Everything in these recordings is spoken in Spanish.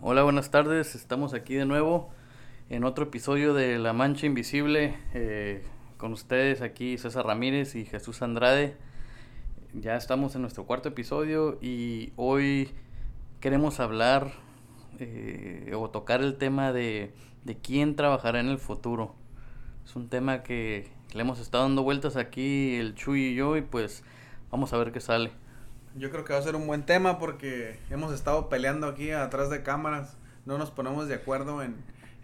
Hola, buenas tardes. Estamos aquí de nuevo en otro episodio de La Mancha Invisible. eh, con ustedes aquí César Ramírez y Jesús Andrade. Ya estamos en nuestro cuarto episodio y hoy queremos hablar eh, o tocar el tema de, de quién trabajará en el futuro. Es un tema que le hemos estado dando vueltas aquí el Chuy y yo y pues vamos a ver qué sale. Yo creo que va a ser un buen tema porque hemos estado peleando aquí atrás de cámaras. No nos ponemos de acuerdo en,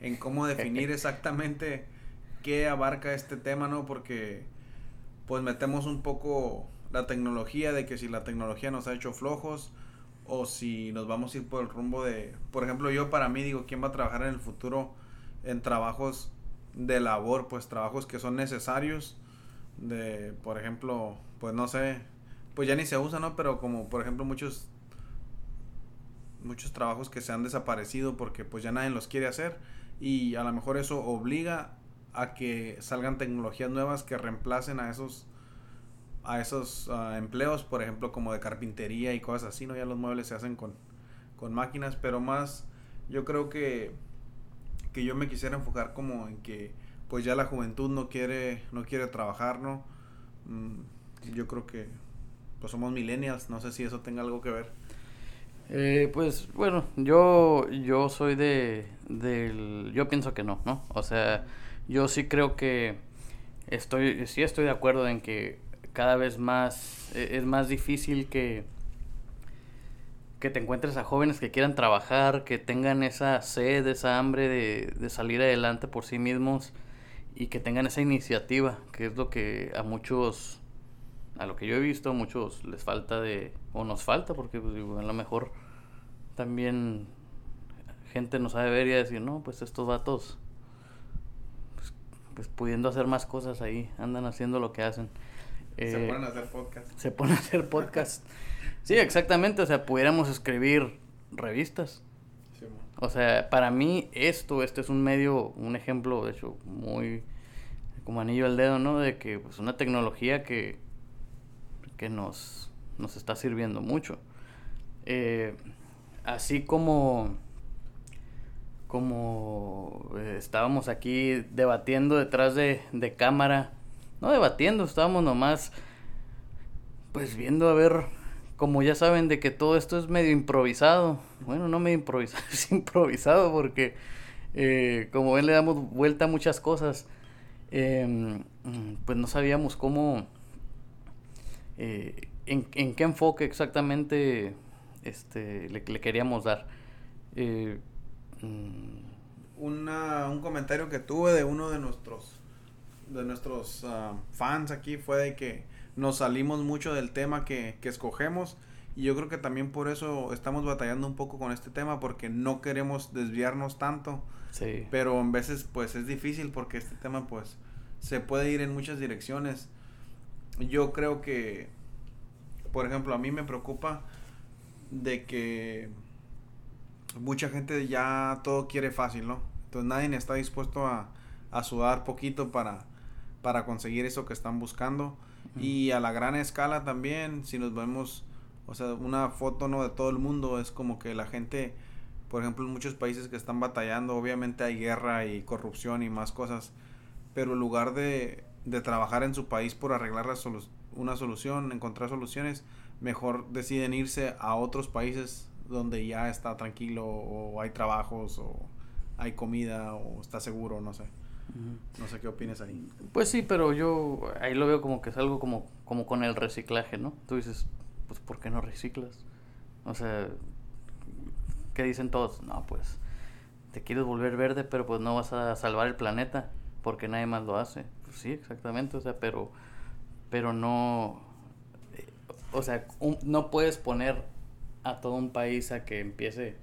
en cómo definir exactamente qué abarca este tema, ¿no? Porque pues metemos un poco la tecnología de que si la tecnología nos ha hecho flojos o si nos vamos a ir por el rumbo de, por ejemplo, yo para mí digo, ¿quién va a trabajar en el futuro en trabajos de labor, pues trabajos que son necesarios? De, por ejemplo, pues no sé, pues ya ni se usa, ¿no? Pero como por ejemplo muchos muchos trabajos que se han desaparecido porque pues ya nadie los quiere hacer y a lo mejor eso obliga a que salgan tecnologías nuevas que reemplacen a esos a esos ah, empleos, por ejemplo, como de carpintería y cosas así, ¿no? Ya los muebles se hacen con, con máquinas, pero más yo creo que que yo me quisiera enfocar como en que pues ya la juventud no quiere no quiere trabajar, ¿no? Mm, yo creo que pues somos millennials, no sé si eso tenga algo que ver. Eh, pues bueno, yo, yo soy de, del, yo pienso que no, ¿no? O sea, yo sí creo que estoy, sí estoy de acuerdo en que cada vez más e- es más difícil que, que te encuentres a jóvenes que quieran trabajar, que tengan esa sed, esa hambre de, de salir adelante por sí mismos y que tengan esa iniciativa, que es lo que a muchos a lo que yo he visto, a muchos les falta de, o nos falta, porque pues, digo, a lo mejor también gente nos sabe ver y decir, no, pues estos vatos, pues, pues, pudiendo hacer más cosas ahí, andan haciendo lo que hacen. se Eh, ponen a hacer podcast. se ponen a hacer podcast. sí, exactamente, o sea, pudiéramos escribir revistas. Sí. O sea, para mí esto, este es un medio, un ejemplo, de hecho, muy como anillo al dedo, ¿no? De que pues una tecnología que, que nos, nos está sirviendo mucho. Eh, así como, como eh, estábamos aquí debatiendo detrás de, de cámara, no debatiendo, estábamos nomás pues viendo a ver, como ya saben de que todo esto es medio improvisado. Bueno, no medio improvisado, es improvisado porque eh, como ven le damos vuelta a muchas cosas. Em, pues no sabíamos cómo, eh, en, en qué enfoque exactamente este, le, le queríamos dar. Eh, mm, Una, un comentario que tuve de uno de nuestros de nuestros ah, fans aquí fue de que nos salimos mucho del tema que, que escogemos y yo creo que también por eso estamos batallando un poco con este tema porque no queremos desviarnos tanto sí. pero en veces pues es difícil porque este tema pues se puede ir en muchas direcciones yo creo que por ejemplo a mí me preocupa de que mucha gente ya todo quiere fácil no entonces nadie está dispuesto a, a sudar poquito para para conseguir eso que están buscando. Y a la gran escala también si nos vemos o sea una foto no de todo el mundo es como que la gente por ejemplo en muchos países que están batallando obviamente hay guerra y corrupción y más cosas pero en lugar de, de trabajar en su país por arreglar la solu- una solución encontrar soluciones mejor deciden irse a otros países donde ya está tranquilo o hay trabajos o hay comida o está seguro no sé no sé qué opinas ahí Pues sí, pero yo ahí lo veo como que es algo como, como con el reciclaje, ¿no? Tú dices, pues ¿por qué no reciclas? O sea, ¿qué dicen todos? No, pues te quieres volver verde, pero pues no vas a salvar el planeta porque nadie más lo hace. Pues sí, exactamente, o sea, pero pero no eh, o sea, un- no puedes poner a todo un país a que empiece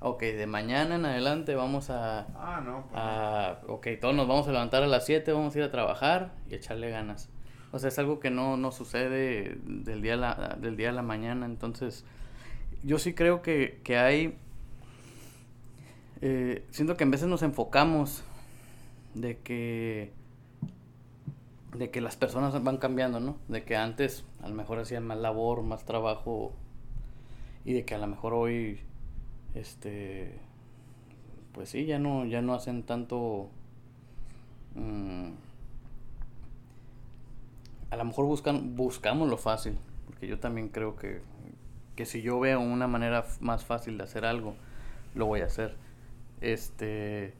Ok, de mañana en adelante vamos a, ah no pues. Ah, ok, todos nos vamos a levantar a las 7, vamos a ir a trabajar y echarle ganas. O sea, es algo que no, no sucede del día, a la, del día a la mañana. Entonces, yo sí creo que, que hay... eh, siento que en veces nos enfocamos de que de que las personas van cambiando, ¿no? De que antes a lo mejor hacían más labor, más trabajo y de que a lo mejor hoy este, pues sí, ya no, ya no hacen tanto, mm, a lo mejor buscan, buscamos lo fácil, porque yo también creo que, que si yo veo una manera más fácil de hacer algo, lo voy a hacer. Este,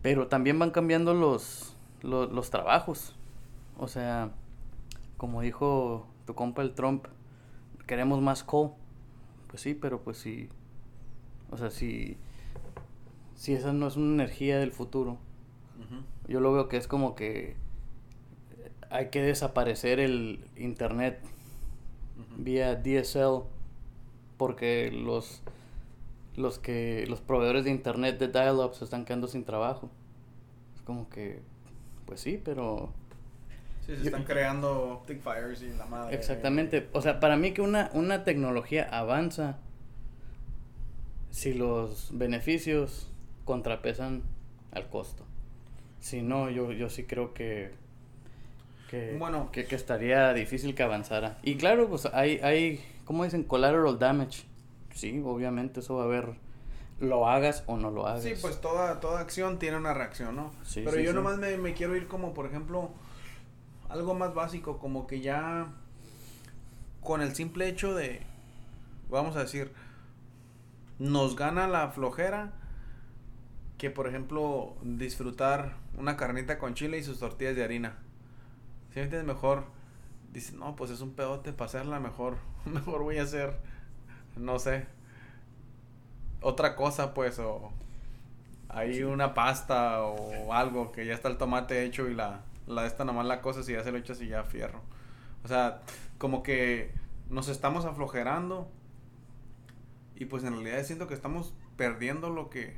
pero también van cambiando los, los, los trabajos. O sea, como dijo tu compa el Trump, queremos más coal. Pues sí, pero pues sí. O sea, si, si esa no es una energía del futuro, yo lo veo que es como que hay que desaparecer el internet vía DSL porque los los que los proveedores de internet de dial-up se están quedando sin trabajo. Es como que pues sí, pero Sí, se están creando optic fires y la madre. Exactamente. O sea, para mí que una, una tecnología avanza si los beneficios contrapesan al costo. Si no, yo, yo sí creo que, que, Bueno. que, que estaría difícil que avanzara. Y claro, pues hay, hay, ¿cómo dicen? Collateral damage. Sí, obviamente eso va a haber, lo hagas o no lo hagas. Sí, pues toda, toda acción tiene una reacción, ¿no? Sí, Pero sí, yo sí. nomás me, me quiero ir como, por ejemplo, algo más básico, como que ya con el simple hecho de, vamos a decir, nos gana la flojera que, por ejemplo, disfrutar una carnita con chile y sus tortillas de harina. Si me entiendes mejor, dices, no, pues es un pedote para hacerla mejor. Mejor voy a hacer, no sé, otra cosa, pues, o hay una pasta o algo que ya está el tomate hecho y la, la esta nomás la cosa si ya se lo echas y ya fierro. O sea, como que nos estamos aflojerando y pues en realidad siento que estamos perdiendo lo que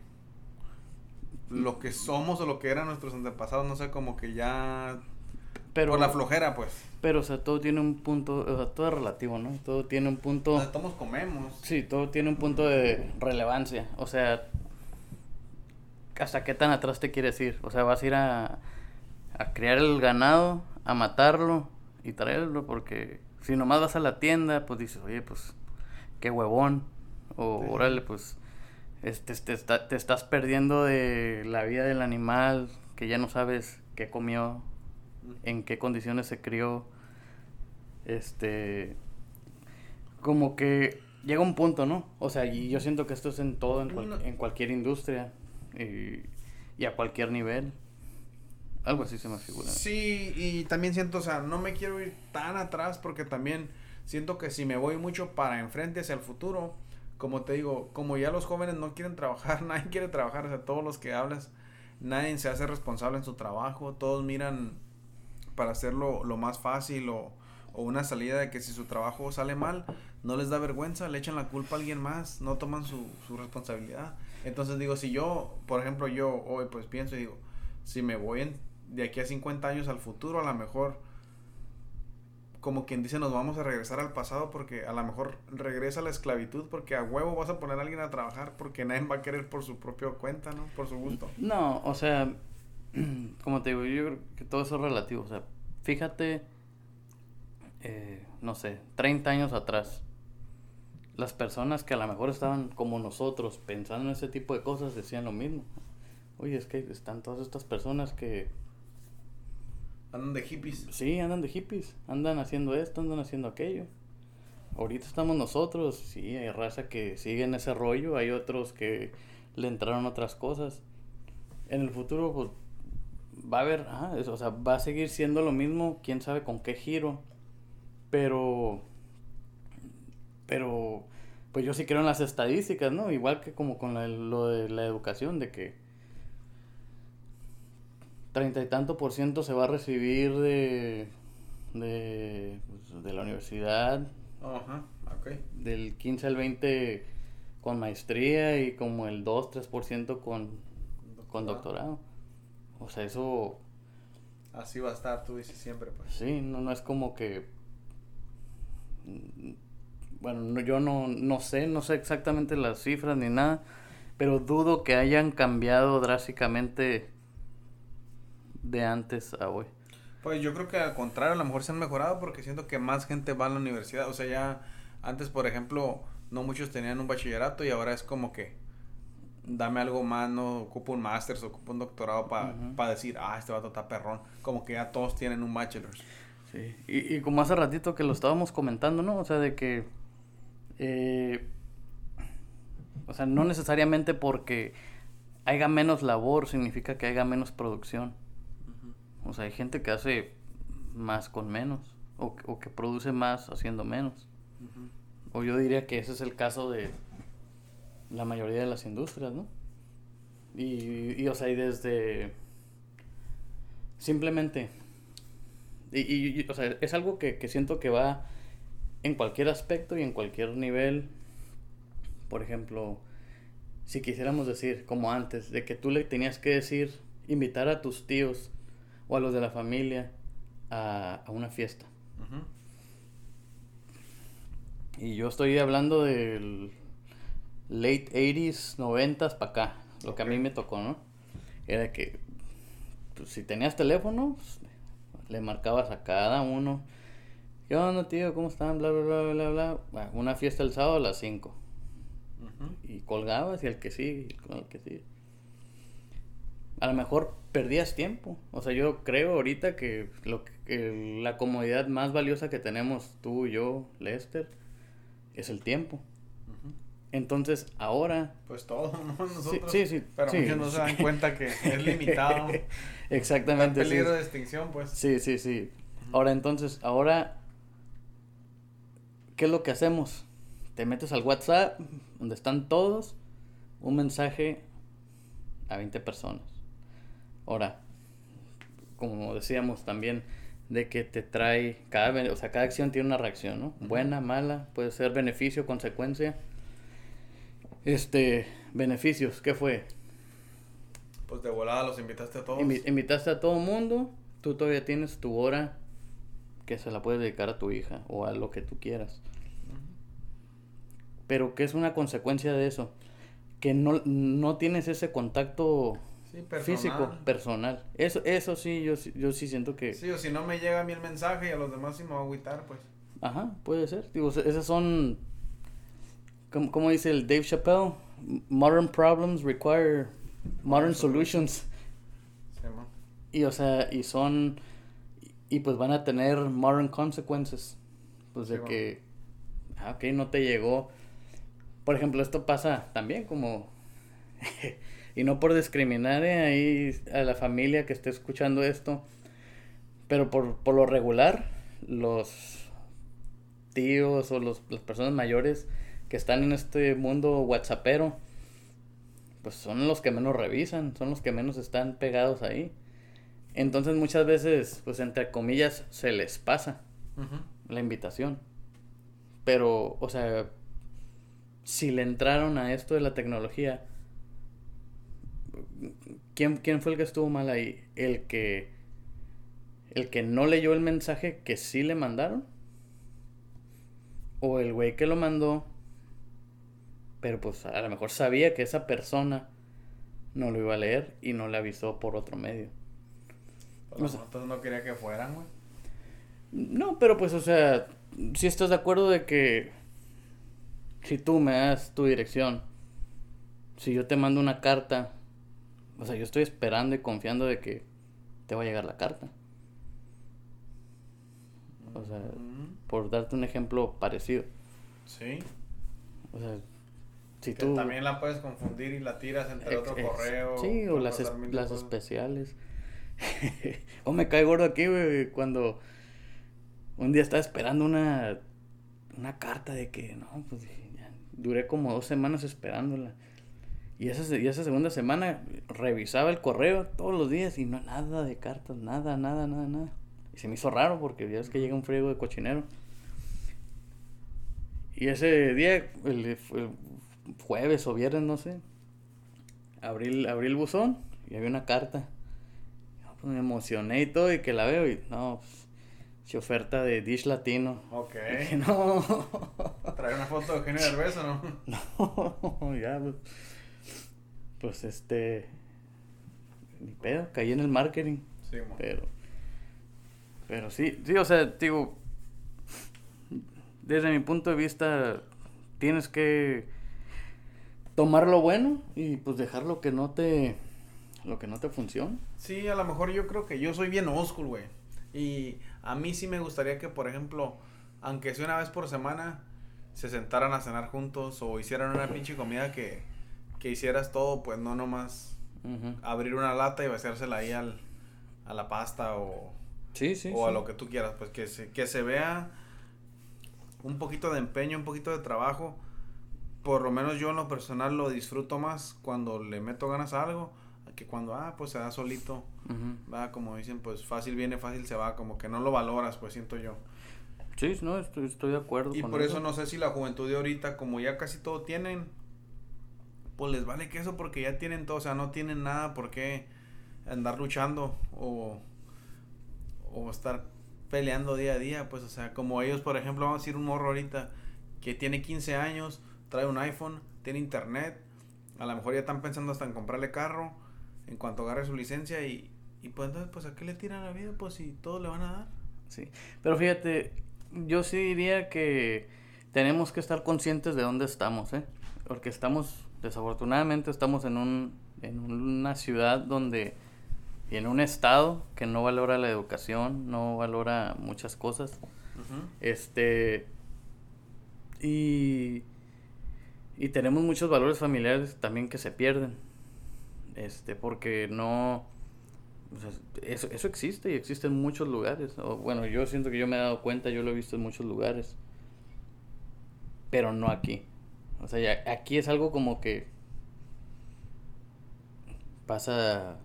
lo que somos o lo que eran nuestros antepasados, no sé, como que ya pero, por la flojera, pues. pero, o sea, todo tiene un punto, o sea, todo es relativo, ¿no? Todo tiene un punto... O sea, todos comemos. Sí, todo tiene un punto de relevancia. O sea, ¿hasta qué tan atrás te quieres ir? O sea, vas a ir a, a criar el ganado, a matarlo y traerlo, porque si nomás vas a la tienda, pues dices, oye, pues, qué huevón. O, Sí. órale, pues, este, te, está- te estás perdiendo de la vida del animal, que ya no sabes qué comió, en qué condiciones se crió. Este. Como que llega un punto, ¿no? O sea, y yo siento que esto es en todo, en, cual- No. en cualquier industria y, y a cualquier nivel. Algo así se me figura. Sí, y también siento, o sea, no me quiero ir tan atrás porque también siento que si me voy mucho para enfrente hacia el futuro, como te digo, como ya los jóvenes no quieren trabajar, nadie quiere trabajar, o sea, todos los que hablas, nadie se hace responsable en su trabajo, todos miran para hacerlo lo más fácil o, o una salida de que si su trabajo sale mal, no les da vergüenza, le echan la culpa a alguien más, no toman su, su responsabilidad. Entonces digo, si yo, por ejemplo, yo hoy pues pienso y digo, si me voy en- de aquí a 50 años al futuro, a lo mejor, como quien dice, nos vamos a regresar al pasado porque a lo mejor regresa la esclavitud porque a huevo vas a poner a alguien a trabajar porque nadie va a querer por su propia cuenta, ¿no? Por su gusto. No, o sea, como te digo, yo creo que todo eso es relativo. O sea, fíjate, eh, no sé, 30 años atrás, las personas que a lo mejor estaban como nosotros pensando en ese tipo de cosas decían lo mismo. Oye, es que están todas estas personas que Andan de hippies. sí andan de hippies, andan haciendo esto, andan haciendo aquello. Ahorita estamos nosotros, sí, hay raza que sigue en ese rollo, hay otros que le entraron otras cosas. En el futuro, pues, va a haber, ah, o sea, va a seguir siendo lo mismo, quién sabe con qué giro. Pero, pero, pues yo sí creo en las estadísticas, ¿no? Igual que como con lo de la educación, de que treinta y tanto por ciento se va a recibir de, de, pues, de la universidad, Ajá, del 15 al 20 con maestría y como el 2-3% con, con doctorado. O sea, eso Así va a estar, tú dices siempre, pues. sí, no, no es como que... Bueno, no- yo no, no sé, no sé exactamente las cifras ni nada, pero dudo que hayan cambiado drásticamente de antes a hoy. Pues yo creo que al contrario, a lo mejor se han mejorado porque siento que más gente va a la universidad. O sea, ya antes, por ejemplo, no muchos tenían un bachillerato y ahora es como que dame algo más, no ocupo un máster, ocupo un doctorado para decir, ah, este vato está perrón. Como que ya todos tienen un bachelor. Sí, y, y como hace ratito que lo estábamos comentando, ¿no? O sea, de que, eh, o sea, no necesariamente porque haya menos labor significa que haya menos producción. O sea, hay gente que hace más con menos, o, o que produce más haciendo menos. O yo diría que ese es el caso de la mayoría de las industrias, ¿no? Y, y o sea, y desde... Simplemente... Y, y, o sea, es algo que, que siento que va en cualquier aspecto y en cualquier nivel. Por ejemplo, si quisiéramos decir, como antes, de que tú le tenías que decir, invitar a tus tíos o a los de la familia a, a una fiesta. Y yo estoy hablando del late 80s, 90s para acá, lo que a mí me tocó, ¿no? Era que pues, si tenías teléfono, pues, le marcabas a cada uno. ¿Qué onda, tío? ¿Cómo están? Bla, bla, bla, bla, bla. Bueno, una fiesta el sábado a las 5. Y colgabas y el que sigue, y con el que sigue. A lo mejor perdías tiempo. O sea, yo creo ahorita que, lo que la comodidad más valiosa que tenemos tú, yo, Lester, es el tiempo. Entonces, ahora... Pues todos, ¿no? Nosotros, sí, sí, Pero muchos no se dan cuenta que es limitado. Exactamente. El peligro de extinción, pues. Sí, sí, sí. Ahora, entonces, ahora... ¿Qué es lo que hacemos? Te metes al WhatsApp, donde están todos, un mensaje a 20 personas. Ahora, como decíamos también, de que te trae, cada, o sea, cada acción tiene una reacción, ¿no? Buena, mala, puede ser beneficio, consecuencia. Este, beneficios, ¿qué fue? Pues de volada los invitaste a todos. invitaste a todo mundo, tú todavía tienes tu hora que se la puedes dedicar a tu hija o a lo que tú quieras. Pero ¿qué es una consecuencia de eso? Que no, no tienes ese contacto físico, personal. Eso, eso sí, yo, yo sí siento que... Sí, o si no me llega a mí el mensaje y a los demás sí me va a agüitar, pues. Ajá, puede ser. Digo, esas son... Como, dice el Dave Chappelle, modern problems require modern solutions. y o sea, y son... Y pues van a tener modern consequences. Pues de que... Ah, ok, no te llegó. Por ejemplo, esto pasa también como... Y no por discriminar eh, ahí a la familia que esté escuchando esto, pero por, por lo regular, los tíos o los, las personas mayores que están en este mundo whatsappero, pues son los que menos revisan, son los que menos están pegados ahí. Entonces muchas veces, pues entre comillas, se les pasa la invitación. Pero, o sea, si le entraron a esto de la tecnología, ¿quién, ¿quién fue el que estuvo mal ahí? ¿El que, el que no leyó el mensaje que sí le mandaron? ¿O el güey que lo mandó, pero pues a lo mejor sabía que esa persona no lo iba a leer y no le avisó por otro medio? Pues no quería que fueran, güey. No, pero pues, o sea, si estás de acuerdo de que si tú me das tu dirección, si yo te mando una carta o sea, yo estoy esperando y confiando de que te va a llegar la carta. O sea, por darte un ejemplo parecido. Sí. O sea, si tú... También la puedes confundir y la tiras entre otro correo. Sí, o las, las especiales. o me cae gordo aquí, güey, cuando un día estaba esperando una, una carta de que, no, pues duré como dos semanas esperándola. Y esa, y esa segunda semana revisaba el correo todos los días y no nada de cartas, nada, nada, nada, nada. Y se me hizo raro porque ya es que llega un friego de cochinero. Y ese día, el, jueves o viernes, no sé, abrí, abrí el buzón y había una carta. Pues me emocioné y todo y que la veo y no, pues, si oferta de Dish Latino. Ok. no. ¿Trae una foto de Eugenio Derbez o no? No, ya, pues pues este ni pedo, caí en el marketing. Sí, pero pero sí, sí, o sea, digo desde mi punto de vista tienes que tomar lo bueno y pues dejar lo que no te lo que no te funciona. Sí, a lo mejor yo creo que yo soy bien school, güey. Y a mí sí me gustaría que, por ejemplo, aunque sea una vez por semana, se sentaran a cenar juntos o hicieran una pinche comida que, que hicieras todo, pues no nomás abrir una lata y vaciársela ahí al, a la pasta o, sí, sí, o a lo que tú quieras, pues que se, que se vea un poquito de empeño, un poquito de trabajo. Por lo menos yo en lo personal lo disfruto más cuando le meto ganas a algo que cuando, ah, pues se da solito, va, como dicen, pues fácil viene, fácil se va, como que no lo valoras, pues siento yo. Sí, no, estoy, estoy de acuerdo. Y por eso. no sé si la juventud de ahorita, como ya casi todo tienen, pues les vale que eso porque ya tienen todo, o sea, no tienen nada por qué andar luchando o, o estar peleando día a día, pues, o sea, como ellos, por ejemplo, vamos a decir un morro ahorita que tiene 15 años, trae un iPhone, tiene internet, a lo mejor ya están pensando hasta en comprarle carro, en cuanto agarre su licencia y, y pues entonces, pues, ¿a qué le tiran la vida? Pues si todo le van a dar. Sí, pero fíjate, yo sí diría que tenemos que estar conscientes de dónde estamos, ¿eh? Porque estamos, desafortunadamente, estamos en, un, en una ciudad donde, y en un estado que no valora la educación, no valora muchas cosas. Este, y, y tenemos muchos valores familiares también que se pierden este, porque no... eso, eso existe y existe en muchos lugares. O, bueno, yo siento que yo me he dado cuenta, yo lo he visto en muchos lugares. Pero no aquí. O sea, ya, aquí es algo como que pasa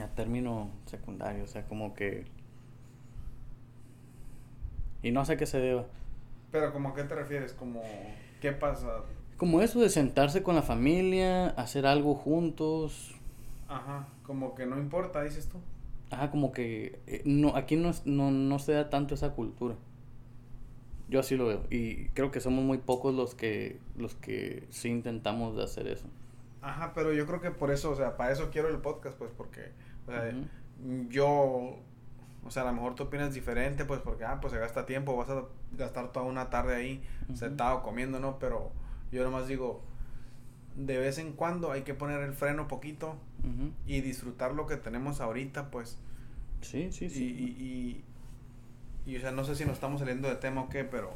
a término secundario, o sea, como que... Y no sé qué se deba. Pero como a qué te refieres, como qué pasa como eso de sentarse con la familia, hacer algo juntos. Ajá, como que no importa, dices tú. Ajá, como que eh, no, aquí no, no, no se da tanto esa cultura. Yo así lo veo. Y creo que somos muy pocos los que, los que sí intentamos de hacer eso. Ajá, pero yo creo que por eso, o sea, para eso quiero el podcast, pues, porque, o sea, yo, o sea, a lo mejor tú opinas diferente, pues, porque, ah, pues se gasta tiempo, vas a gastar toda una tarde ahí sentado comiendo, ¿no? Pero yo nomás digo, de vez en cuando hay que poner el freno poquito y disfrutar lo que tenemos ahorita, pues. Sí, sí, sí. Y, y, o sea, no sé si nos estamos saliendo de tema o qué, pero...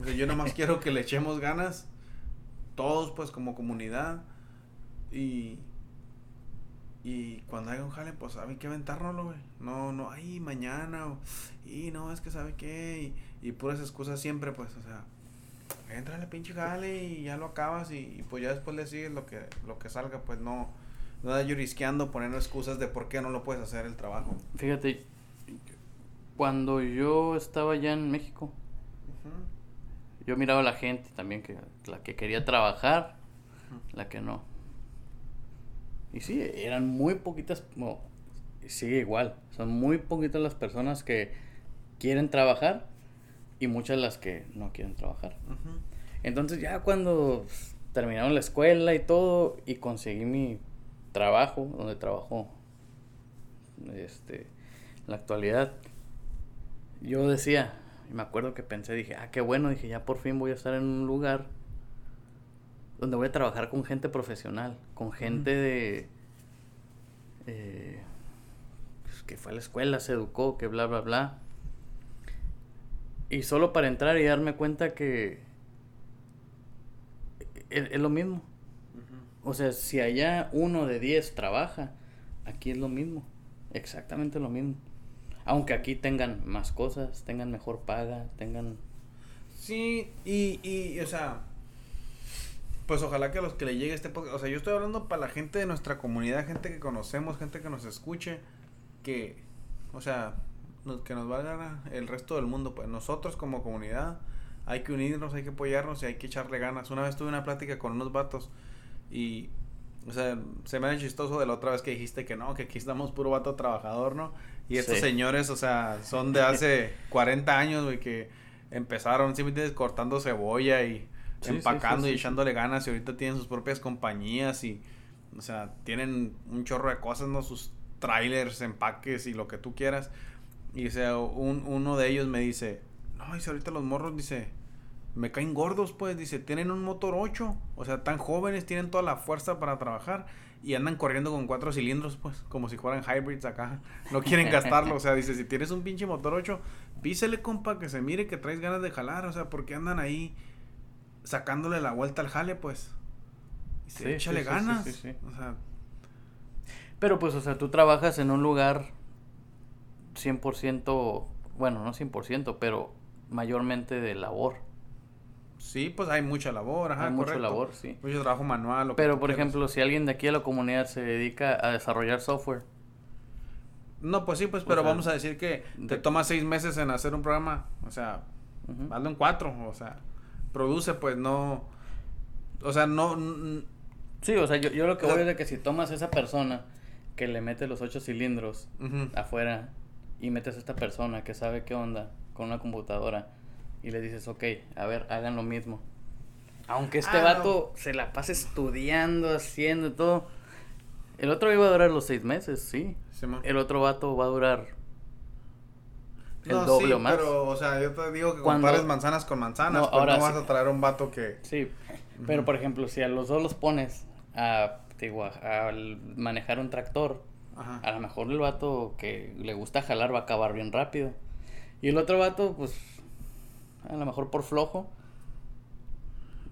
O sea, yo nomás quiero que le echemos ganas, todos pues como comunidad, y... Y cuando haya un jale, pues sabe que aventárnoslo, güey. No, no, ay, mañana, y no, es que sabe qué, y, y puras excusas siempre, pues, o sea entra en la pinche jale y ya lo acabas y, pues ya después le sigues lo que, lo que salga, pues no, no da llorisqueando poniendo excusas de por qué no lo puedes hacer el trabajo. Fíjate, cuando yo estaba allá en México, yo miraba a la gente también, que la que quería trabajar, la que no. Y sí, eran muy poquitas, no, sigue igual, son muy poquitas las personas que quieren trabajar y muchas las que no quieren trabajar. Entonces ya cuando terminaron la escuela y todo y conseguí mi trabajo, donde trabajo este, en la actualidad, yo decía, y me acuerdo que pensé, dije, ah, qué bueno, dije, ya por fin voy a estar en un lugar donde voy a trabajar con gente profesional, con gente de... Eh, pues, que fue a la escuela, se educó, que bla, bla, bla. Y solo para entrar y darme cuenta que es, lo mismo. O sea, si allá uno de diez trabaja, aquí es lo mismo. Exactamente lo mismo. Aunque aquí tengan más cosas, tengan mejor paga, tengan... Sí, y, y o sea, pues ojalá que a los que le llegue este podcast, o sea, yo estoy hablando para la gente de nuestra comunidad, gente que conocemos, gente que nos escuche, que, o sea, que nos valga el resto del mundo. Pues nosotros como comunidad hay que unirnos, hay que apoyarnos y hay que echarle ganas. Una vez tuve una plática con unos vatos y, o sea, se me ha chistoso de la otra vez que dijiste que no, que aquí estamos puro vato trabajador, ¿no? Y estos señores, o sea, son de hace 40 años, güey, que empezaron, simplemente cortando cebolla y empacando y echándole ganas y ahorita tienen sus propias compañías y, o sea, tienen un chorro de cosas, ¿no? Sus trailers, empaques y lo que tú quieras. Y o sea, un, uno de ellos me dice, no, dice ahorita los morros, dice, me caen gordos, pues, dice, tienen un motor 8, o sea, tan jóvenes, tienen toda la fuerza para trabajar y andan corriendo con cuatro cilindros, pues, como si fueran hybrids acá, no quieren gastarlo, o sea, dice, si tienes un pinche motor 8, písele, compa, que se mire que traes ganas de jalar, o sea, porque andan ahí sacándole la vuelta al jale, pues. Dice, échale ganas, o sea. Pero pues, o sea, tú trabajas en un lugar 100%, bueno, no 100%, pero mayormente de labor. Sí, pues hay mucha labor, ajá, Hay mucha labor, sí. Mucho trabajo manual. Pero, por quieras. ejemplo, si alguien de aquí a la comunidad se dedica a desarrollar software, No, pues sí, pues, pero sea, vamos a decir que te de- toma seis meses en hacer un programa, o sea, hazlo en cuatro, o sea, produce, pues no, o sea, no, sí, o sea, yo, yo lo que O sea- voy es de que si tomas a esa persona que le mete los ocho cilindros afuera y metes a esta persona que sabe qué onda con una computadora y le dices, ok, a ver, hagan lo mismo. Aunque este Ah, vato se la pase estudiando, haciendo todo. El otro iba a durar los seis meses, sí. El otro vato va a durar el No, doble sí, o más. Pero, o sea, yo te digo que Cuando- compares manzanas con manzanas, No, pues ahora no vas sí. a traer un vato que... Sí, pero por ejemplo, si a los dos los pones a, digo, a, a manejar un tractor, Ajá. a lo mejor el vato que le gusta jalar va a acabar bien rápido. Y el otro vato, pues, a lo mejor por flojo,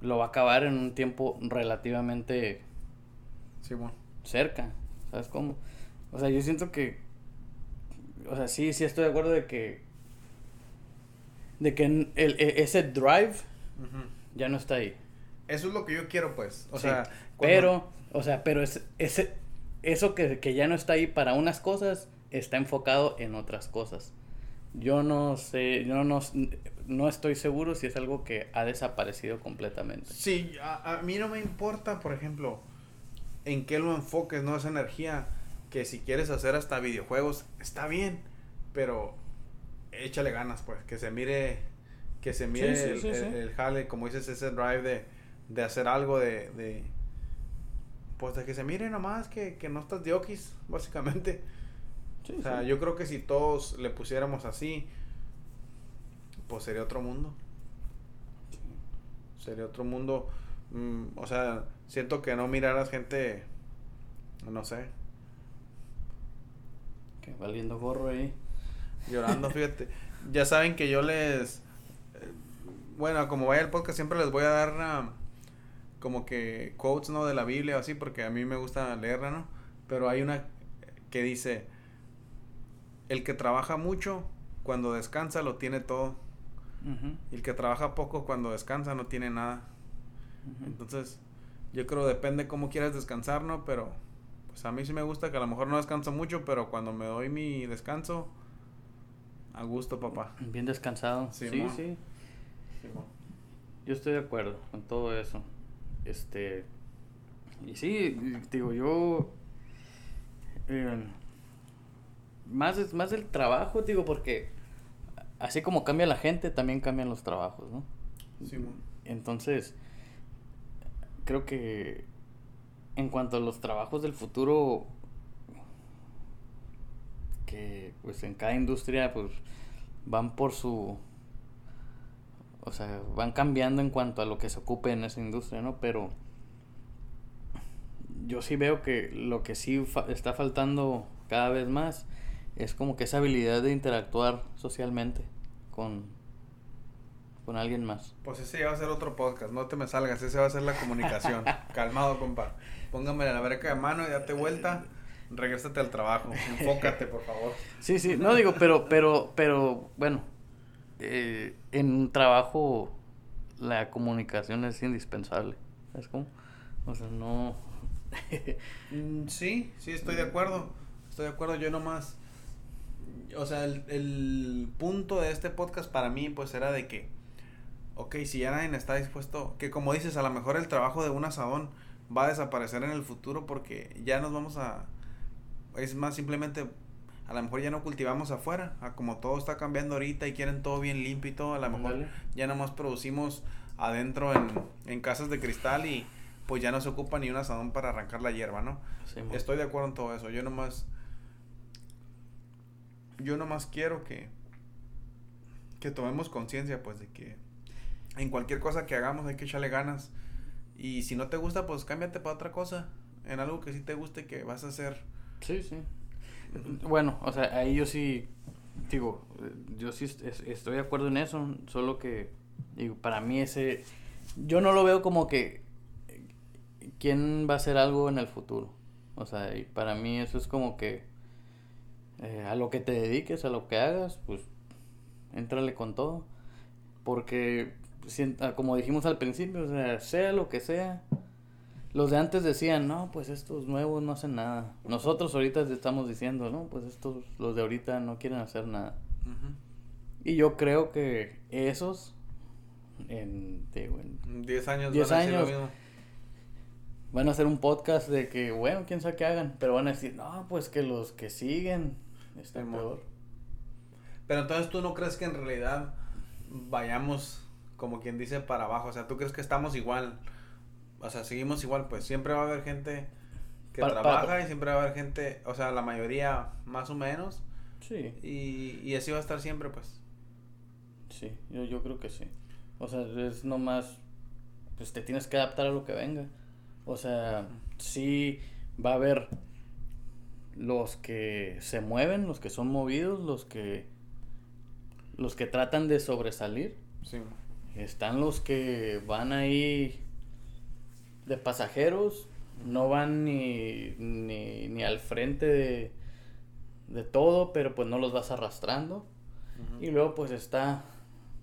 lo va a acabar en un tiempo relativamente Simón. cerca. ¿Sabes cómo? O sea, yo siento que. O sea, sí, sí estoy de acuerdo de que. De que el, e- ese drive ya no está ahí. Eso es lo que yo quiero, pues, o Sí, sea... cuando- Pero, o sea, pero es, ese, eso que, que ya no está ahí para unas cosas, está enfocado en otras cosas. Yo no sé, yo no, no estoy seguro si es algo que ha desaparecido completamente. Sí, a, a mí no me importa, por ejemplo, en qué lo enfoques, no esa energía, que si quieres hacer hasta videojuegos, está bien, pero échale ganas, pues, que se mire, que se mire sí, el, sí, el- sí. el jale, como dices, ese drive de, de hacer algo, de, de, pues, de que se mire nomás, que, que no estás de okis, básicamente. Sí, O sea, sí. yo creo que si todos le pusiéramos así, pues sería otro mundo. Sería otro mundo. mm, o sea, siento que no miraras gente, no sé, Que valiendo gorro ahí. llorando, fíjate. Ya saben que yo les... eh, Bueno, como vaya el podcast, siempre les voy a dar ah, como que quotes, ¿no? De la Biblia o así, porque a mí me gusta leerla, ¿no? Pero hay una que dice, el que trabaja mucho, cuando descansa lo tiene todo. Y el que trabaja poco, cuando descansa no tiene nada. Entonces, yo creo depende cómo quieras descansar, ¿no? Pero, pues a mí sí me gusta que a lo mejor no descanso mucho, pero cuando me doy mi descanso, a gusto, papá. Bien descansado. Sí, Sí, mo. sí. Yo estoy de acuerdo con todo eso. Este. Y sí, digo, yo. eh, más, es- más del trabajo, digo, porque así como cambia la gente, también cambian los trabajos, ¿no? Entonces, creo que en cuanto a los trabajos del futuro, que pues en cada industria pues van por su o sea, van cambiando en cuanto a lo que se ocupe en esa industria, ¿no? Pero yo sí veo que lo que sí fa- está faltando cada vez más es como que esa habilidad de interactuar socialmente con, con alguien más. Pues ese ya va a ser otro podcast, no te me salgas, ese va a ser la comunicación. Calmado, compa. Póngame la breca de mano y date vuelta. Regrésate al trabajo. Enfócate, por favor. Sí, sí, no digo, pero, pero, pero, bueno, eh, en un trabajo la comunicación es indispensable, ¿sabes cómo? O sea, no... Mm, sí, sí, estoy de acuerdo. Estoy de acuerdo, yo nomás. O sea, el, el punto de este podcast para mí, pues era de que, ok, si ya nadie está dispuesto, que como dices, a lo mejor el trabajo de un asadón va a desaparecer en el futuro porque ya nos vamos a. Es más, simplemente, a lo mejor ya no cultivamos afuera, a como todo está cambiando ahorita y quieren todo bien limpio y todo, a lo mejor Ándale. ya nomás producimos adentro en, en casas de cristal y pues ya no se ocupa ni un asadón para arrancar la hierba, ¿no? Sí. Estoy de acuerdo en todo eso. Yo nomás. Yo nomás quiero que. Que tomemos conciencia, pues, de que. en cualquier cosa que hagamos hay que echarle ganas. Y si no te gusta, pues cámbiate para otra cosa. En algo que sí te guste que vas a hacer. Sí, sí. Bueno, o sea, ahí yo sí, digo, yo sí estoy de acuerdo en eso, solo que, digo, para mí ese, yo no lo veo como que, ¿quién va a hacer algo en el futuro? O sea, y para mí eso es como que, eh, a lo que te dediques, a lo que hagas, pues, entrale con todo. Porque, como dijimos al principio, o sea, sea lo que sea, los de antes decían, no, pues estos nuevos no hacen nada. Nosotros ahorita estamos diciendo, no, pues estos, los de ahorita no quieren hacer nada. Y yo creo que esos, en, 10 años, 10 años, van a hacer un podcast de que, bueno, quién sabe qué hagan, pero van a decir, no, pues que los que siguen están peor. Pero entonces tú no crees que en realidad vayamos, como quien dice, para abajo, o sea, tú crees que estamos igual o sea, seguimos igual, pues siempre va a haber gente que trabaja y siempre va a haber gente, o sea, la mayoría más o menos. Sí. Y, y así va a estar siempre, pues. Sí, yo, yo creo que sí. O sea, es nomás, pues te tienes que adaptar a lo que venga. O sea, sí va a haber los que se mueven, los que son movidos, los que los que tratan de sobresalir. Sí. Están los que van ahí de pasajeros, no van ni, ni, al frente de, de, todo, pero pues no los vas arrastrando. Y luego pues está,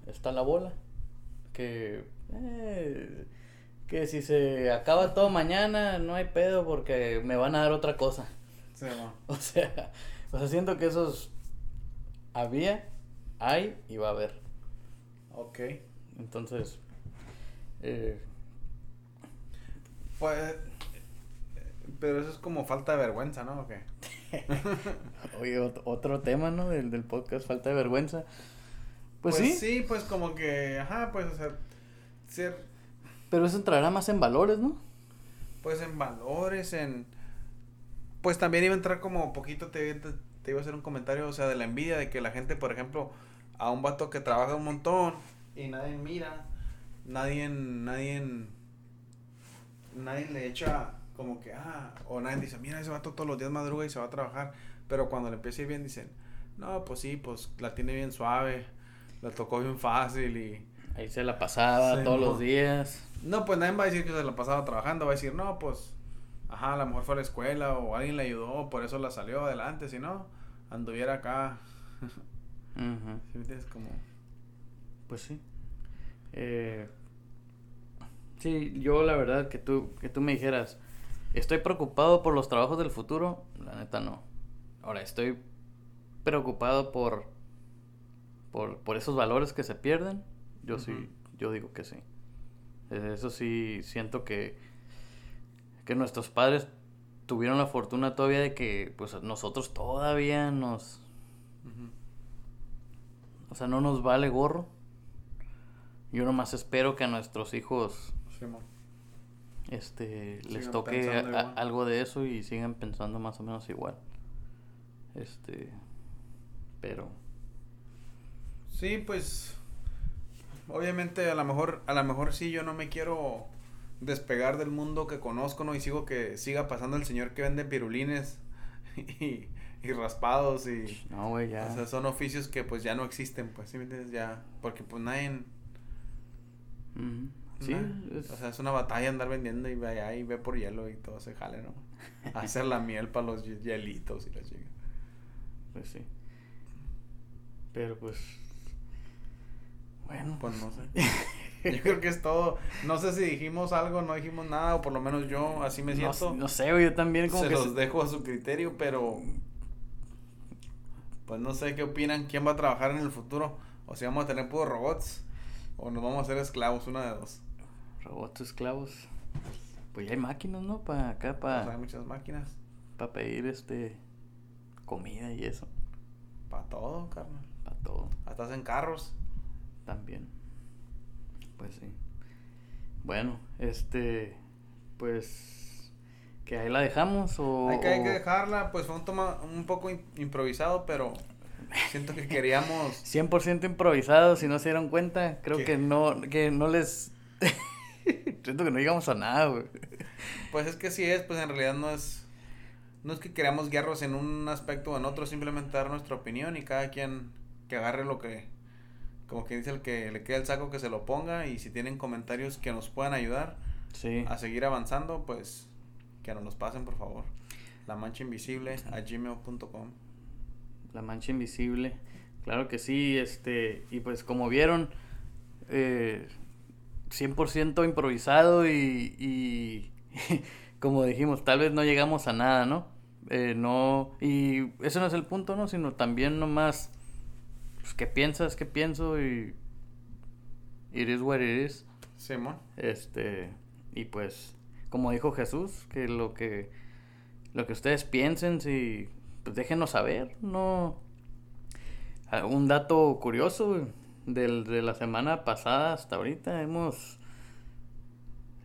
está la bola, que, eh, que si se acaba todo mañana no hay pedo porque me van a dar otra cosa. O sea, o sea, siento que esos había, hay y va a haber. Ok. Entonces, eh, pues, pero eso es como falta de vergüenza, ¿no? ¿O qué? Oye, otro tema, ¿no? Del, del podcast, falta de vergüenza. Pues, pues, sí. Sí, pues como que, ajá, pues, o sea, ser... Pero eso entrará más en valores, ¿no? Pues en valores, en... Pues también iba a entrar como poquito, te, te, te iba a hacer un comentario, o sea, de la envidia, de que la gente, por ejemplo, a un vato que trabaja un montón y nadie mira, nadie, nadie nadie le echa como que, ah, o nadie dice, mira, ese vato todos los días madruga y se va a trabajar. Pero cuando le empieza a ir bien, dicen, no, pues sí, pues la tiene bien suave, la tocó bien fácil y... Ahí se la pasaba todos los días. No, pues nadie va a decir que se la pasaba trabajando, va a decir, no, pues, ajá, a lo mejor fue a la escuela o alguien le ayudó, por eso la salió adelante, si no, anduviera acá. Como... Pues sí. Eh, Sí, yo la verdad que tú, que tú me dijeras, estoy preocupado por los trabajos del futuro, la neta no. Ahora, estoy preocupado por, por, esos valores que se pierden, yo sí, yo digo que sí. Eso sí, siento que, que nuestros padres tuvieron la fortuna todavía de que pues nosotros todavía nos... O sea, no nos vale gorro. Yo nomás espero que a nuestros hijos este, les toque algo de eso y sigan pensando más o menos igual. Este, pero... Sí, pues obviamente a lo mejor a lo mejor sí yo no me quiero despegar del mundo que conozco, ¿no? Y sigo que siga pasando el señor que vende pirulines y, raspados y... No, güey, ya. O sea, son oficios que pues ya no existen, pues, ¿sí me entiendes? Ya, porque pues nadie... Sí. O sea, es una batalla andar vendiendo y ve allá y ve por hielo y todo se jale, ¿no? Hacer la miel para los hielitos y la chica. Pues sí. Pero pues. Bueno. Pues no sé. Yo creo que es todo. No sé si dijimos algo, no dijimos nada, o por lo menos yo así me siento. No, sé, yo también como se los dejo a su criterio, pero. Pues no sé qué opinan, quién va a trabajar en el futuro. O si vamos a tener puros robots, o nos vamos a hacer esclavos, una de dos. Robots esclavos. Pues ya hay máquinas, ¿no? Para acá, para. hay muchas máquinas. Para pedir este. comida y eso. Para todo, carnal. Para todo. Hasta en carros. También. Pues sí. Bueno, este. Pues. Que ahí la dejamos o. Hay que, hay que dejarla, pues fue un toma un poco improvisado, pero. Siento que queríamos... 100% improvisado, si no se dieron cuenta. Creo que no, que no les... Siento que no llegamos a nada, güey. Pues es que sí es, pues en realidad no es... No es que queramos guiarnos en un aspecto o en otro, simplemente dar nuestra opinión y cada quien que agarre lo que... Como que dice el que le queda el saco que se lo ponga y si tienen comentarios que nos puedan ayudar Sí. a seguir avanzando, pues que nos los pasen por favor. La mancha invisible a gmail.com. La mancha invisible. Claro que sí, este, y pues como vieron, eh, 100% improvisado y, y como dijimos, tal vez no llegamos a nada, ¿no? Eh, no, y ese no es el punto, ¿no? Sino también nomás, pues, ¿qué piensas? ¿Qué pienso? Y it is what it is. Simón. Este, y pues, como dijo Jesús, que lo que, lo que ustedes piensen, si, pues déjenos saber, no. Ah, Un dato curioso del, de la semana pasada hasta ahorita hemos,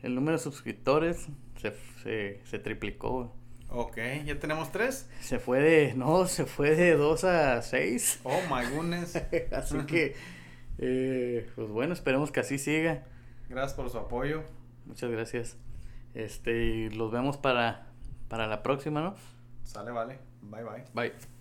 el número de suscriptores se, se, se triplicó. Ok, ya tenemos tres. Se fue de, no, se fue de 2 a 6. Oh my goodness. Así que, eh, pues bueno, esperemos que así siga. Gracias por su apoyo. Muchas gracias. Este, y los vemos para, para la próxima, ¿no? Sale, vale. Bye bye. Bye.